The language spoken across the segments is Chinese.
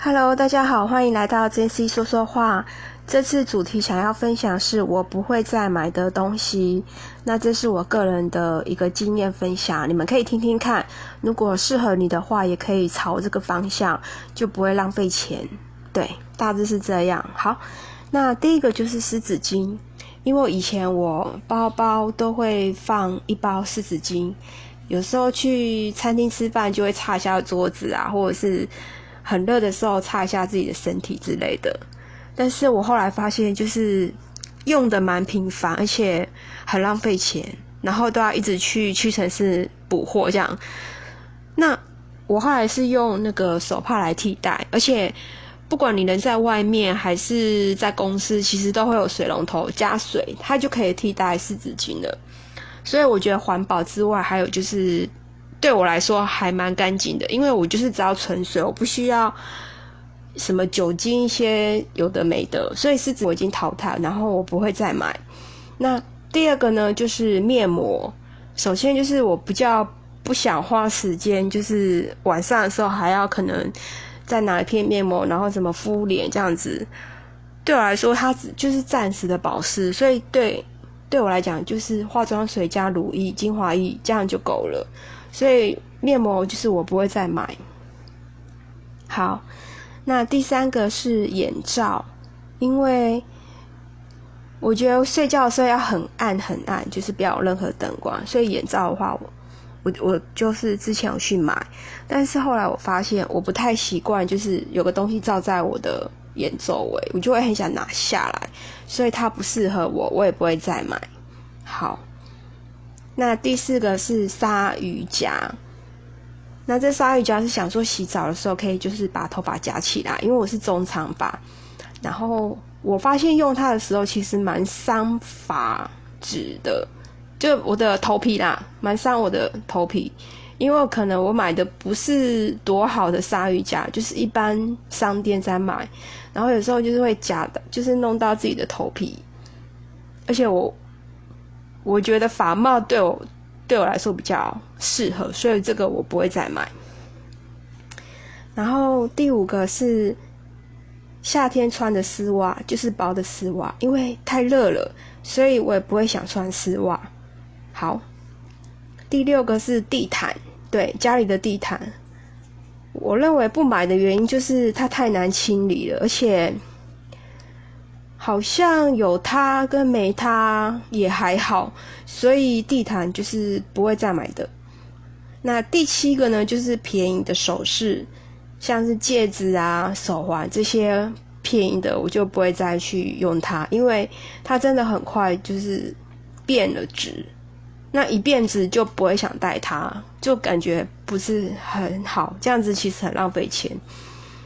Hello，大家好，欢迎来到 JC 说说话。这次主题想要分享是我不会再买的东西。那这是我个人的一个经验分享，你们可以听听看。如果适合你的话，也可以朝这个方向，就不会浪费钱。对，大致是这样。好，那第一个就是湿纸巾，因为以前我包包都会放一包湿纸巾，有时候去餐厅吃饭就会擦一下桌子啊，或者是很热的时候擦一下自己的身体之类的。但是我后来发现，就是用的蛮频繁，而且很浪费钱，然后都要一直去屈臣氏补货这样。那我后来是用那个手帕来替代，而且不管你人在外面还是在公司，其实都会有水龙头加水，它就可以替代湿纸巾了。所以我觉得环保之外，还有就是对我来说还蛮干净的，因为我就是只要纯水，我不需要。什么酒精一些有的没的，所以湿纸我已经淘汰，然后我不会再买。那第二个呢，就是面膜。首先就是我比较不想花时间，就是晚上的时候还要可能再拿一片面膜，然后怎么敷脸这样子。对我来说，它只就是暂时的保湿，所以对对我来讲，就是化妆水加乳液、精华液这样就够了。所以面膜就是我不会再买。好。那第三个是眼罩，因为我觉得睡觉的时候要很暗很暗，就是不要有任何灯光，所以眼罩的话，我我我就是之前有去买，但是后来我发现我不太习惯，就是有个东西罩在我的眼周围，我就会很想拿下来，所以它不适合我，我也不会再买。好，那第四个是鲨鱼夹。那这鲨鱼夹是想说洗澡的时候可以就是把头发夹起来，因为我是中长发，然后我发现用它的时候其实蛮伤发质的，就我的头皮啦，蛮伤我的头皮，因为可能我买的不是多好的鲨鱼夹，就是一般商店在买，然后有时候就是会夹的，就是弄到自己的头皮，而且我我觉得发帽对我。对我来说比较适合，所以这个我不会再买。然后第五个是夏天穿的丝袜，就是薄的丝袜，因为太热了，所以我也不会想穿丝袜。好，第六个是地毯，对家里的地毯，我认为不买的原因就是它太难清理了，而且。好像有它跟没它也还好，所以地毯就是不会再买的。那第七个呢，就是便宜的首饰，像是戒指啊、手环这些便宜的，我就不会再去用它，因为它真的很快就是变了质。那一变质就不会想戴它，就感觉不是很好，这样子其实很浪费钱，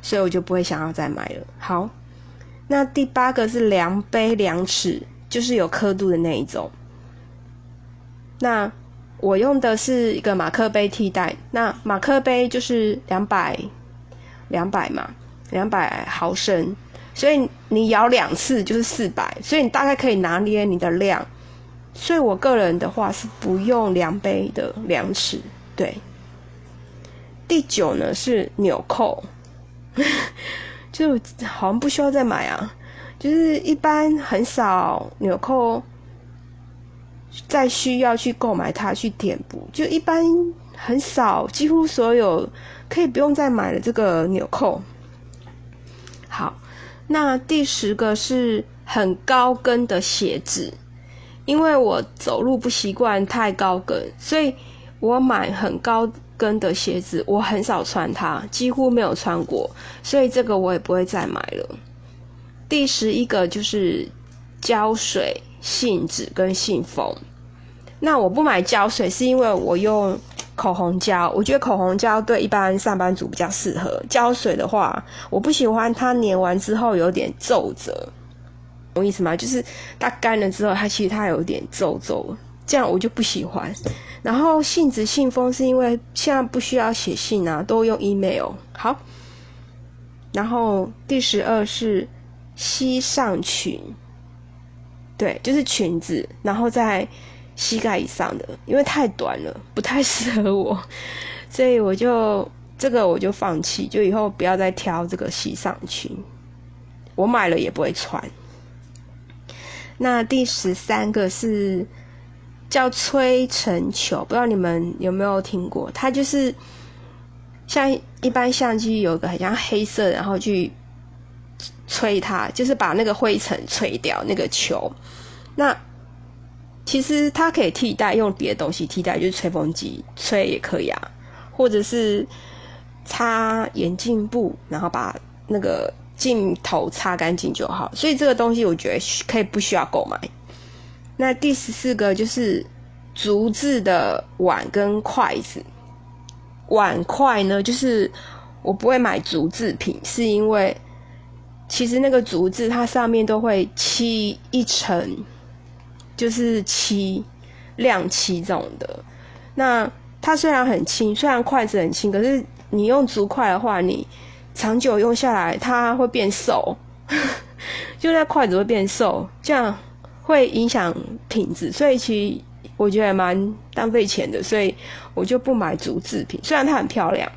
所以我就不会想要再买了。好。那第八个是量杯量尺，就是有刻度的那一种。那我用的是一个马克杯替代，那马克杯就是两百两百嘛，两百毫升，所以你舀两次就是四百，所以你大概可以拿捏你的量。所以我个人的话是不用量杯的量尺。对，第九呢是纽扣。就好像不需要再买啊，就是一般很少纽扣再需要去购买它去填补，就一般很少，几乎所有可以不用再买了这个纽扣。好，那第十个是很高跟的鞋子，因为我走路不习惯太高跟，所以我买很高。跟的鞋子我很少穿它，几乎没有穿过，所以这个我也不会再买了。第十一个就是胶水、信纸跟信封。那我不买胶水是因为我用口红胶，我觉得口红胶对一般上班族比较适合。胶水的话，我不喜欢它粘完之后有点皱褶，懂意思吗？就是它干了之后，它其实它有点皱皱。这样我就不喜欢。然后信纸、信封是因为现在不需要写信啊，都用 email。好。然后第十二是膝上裙，对，就是裙子，然后在膝盖以上的，因为太短了，不太适合我，所以我就这个我就放弃，就以后不要再挑这个西上裙，我买了也不会穿。那第十三个是叫吹尘球，不知道你们有没有听过？它就是像一般相机有个很像黑色，然后去吹它，就是把那个灰尘吹掉那个球。那其实它可以替代用别的东西替代，就是吹风机吹也可以啊，或者是擦眼镜布，然后把那个。镜头擦干净就好，所以这个东西我觉得可以不需要购买。那第十四个就是竹制的碗跟筷子。碗筷呢，就是我不会买竹制品，是因为其实那个竹制它上面都会漆一层，就是漆亮漆这种的。那它虽然很轻，虽然筷子很轻，可是你用竹筷的话，你。长久用下来，它会变瘦，就那筷子会变瘦，这样会影响品质，所以其实我觉得蛮浪费钱的，所以我就不买竹制品。虽然它很漂亮，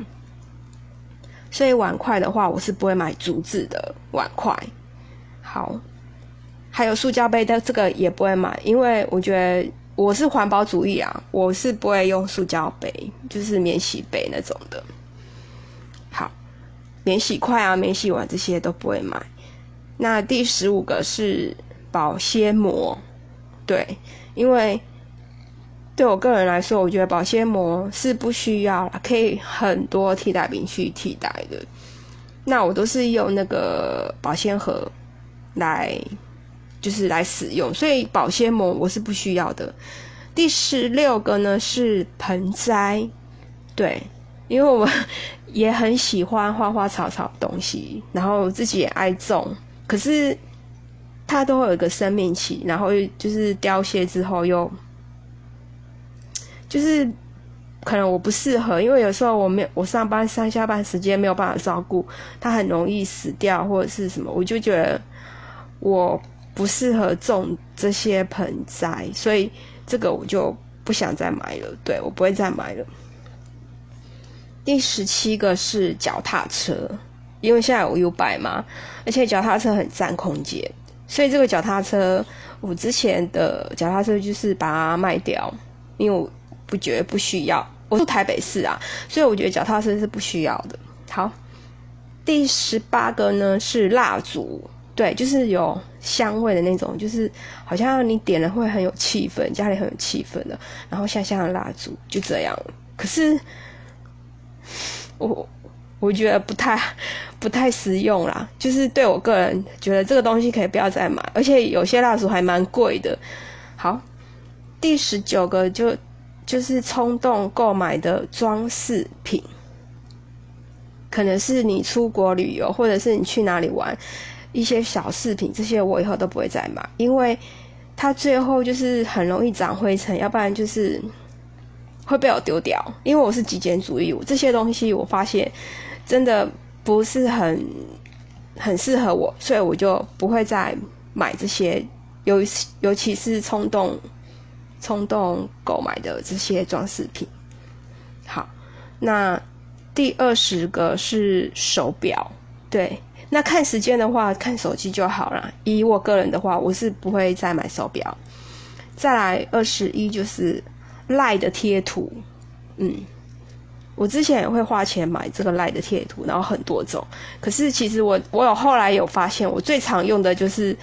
所以碗筷的话，我是不会买竹制的碗筷。好，还有塑胶杯的这个也不会买，因为我觉得我是环保主义啊，我是不会用塑胶杯，就是免洗杯那种的。好免洗筷啊，免洗碗这些都不会买。那第十五个是保鲜膜，对，因为对我个人来说，我觉得保鲜膜是不需要了，可以很多替代品去替代的。那我都是用那个保鲜盒来，就是来使用，所以保鲜膜我是不需要的。第十六个呢是盆栽，对。因为我也很喜欢花花草草东西，然后自己也爱种，可是它都会有一个生命期，然后就是凋谢之后又就是可能我不适合，因为有时候我没有我上班上下班时间没有办法照顾，它很容易死掉或者是什么，我就觉得我不适合种这些盆栽，所以这个我就不想再买了，对我不会再买了。第十七个是脚踏车，因为现在有 U 拜嘛，而且脚踏车很占空间，所以这个脚踏车我之前的脚踏车就是把它卖掉，因为我不觉得不需要。我住台北市啊，所以我觉得脚踏车是不需要的。好，第十八个呢是蜡烛，对，就是有香味的那种，就是好像你点了会很有气氛，家里很有气氛的，然后香香的蜡烛就这样。可是。我我觉得不太不太实用啦，就是对我个人觉得这个东西可以不要再买，而且有些蜡烛还蛮贵的。好，第十九个就就是冲动购买的装饰品，可能是你出国旅游或者是你去哪里玩一些小饰品，这些我以后都不会再买，因为它最后就是很容易长灰尘，要不然就是。会被我丢掉，因为我是极简主义，这些东西我发现真的不是很很适合我，所以我就不会再买这些，尤尤其是冲动冲动购买的这些装饰品。好，那第二十个是手表，对，那看时间的话，看手机就好了。以我个人的话，我是不会再买手表。再来二十一就是。赖的贴图，嗯，我之前也会花钱买这个赖的贴图，然后很多种。可是其实我我有后来有发现，我最常用的就是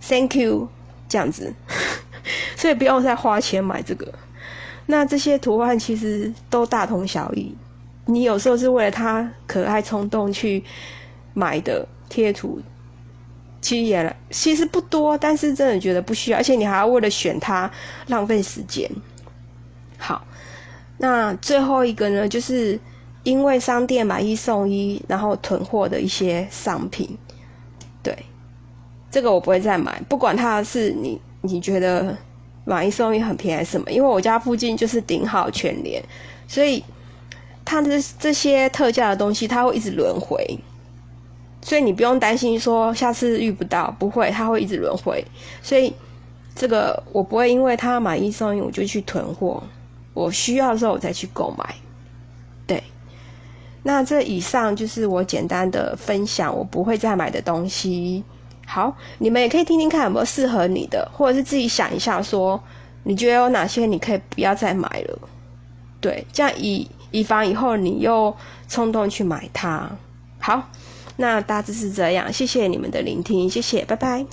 Thank you 这样子，所以不用再花钱买这个。那这些图案其实都大同小异，你有时候是为了它可爱冲动去买的贴图，其实也其实不多，但是真的觉得不需要，而且你还要为了选它浪费时间。好，那最后一个呢，就是因为商店买一送一，然后囤货的一些商品，对，这个我不会再买，不管它是你你觉得买一送一很便宜还是什么，因为我家附近就是顶好全联，所以它的这些特价的东西，它会一直轮回，所以你不用担心说下次遇不到，不会，它会一直轮回，所以这个我不会因为它买一送一，我就去囤货。我需要的时候我再去购买，对。那这以上就是我简单的分享，我不会再买的东西。好，你们也可以听听看有没有适合你的，或者是自己想一下，说你觉得有哪些你可以不要再买了。对，这样以以防以后你又冲动去买它。好，那大致是这样，谢谢你们的聆听，谢谢，拜拜。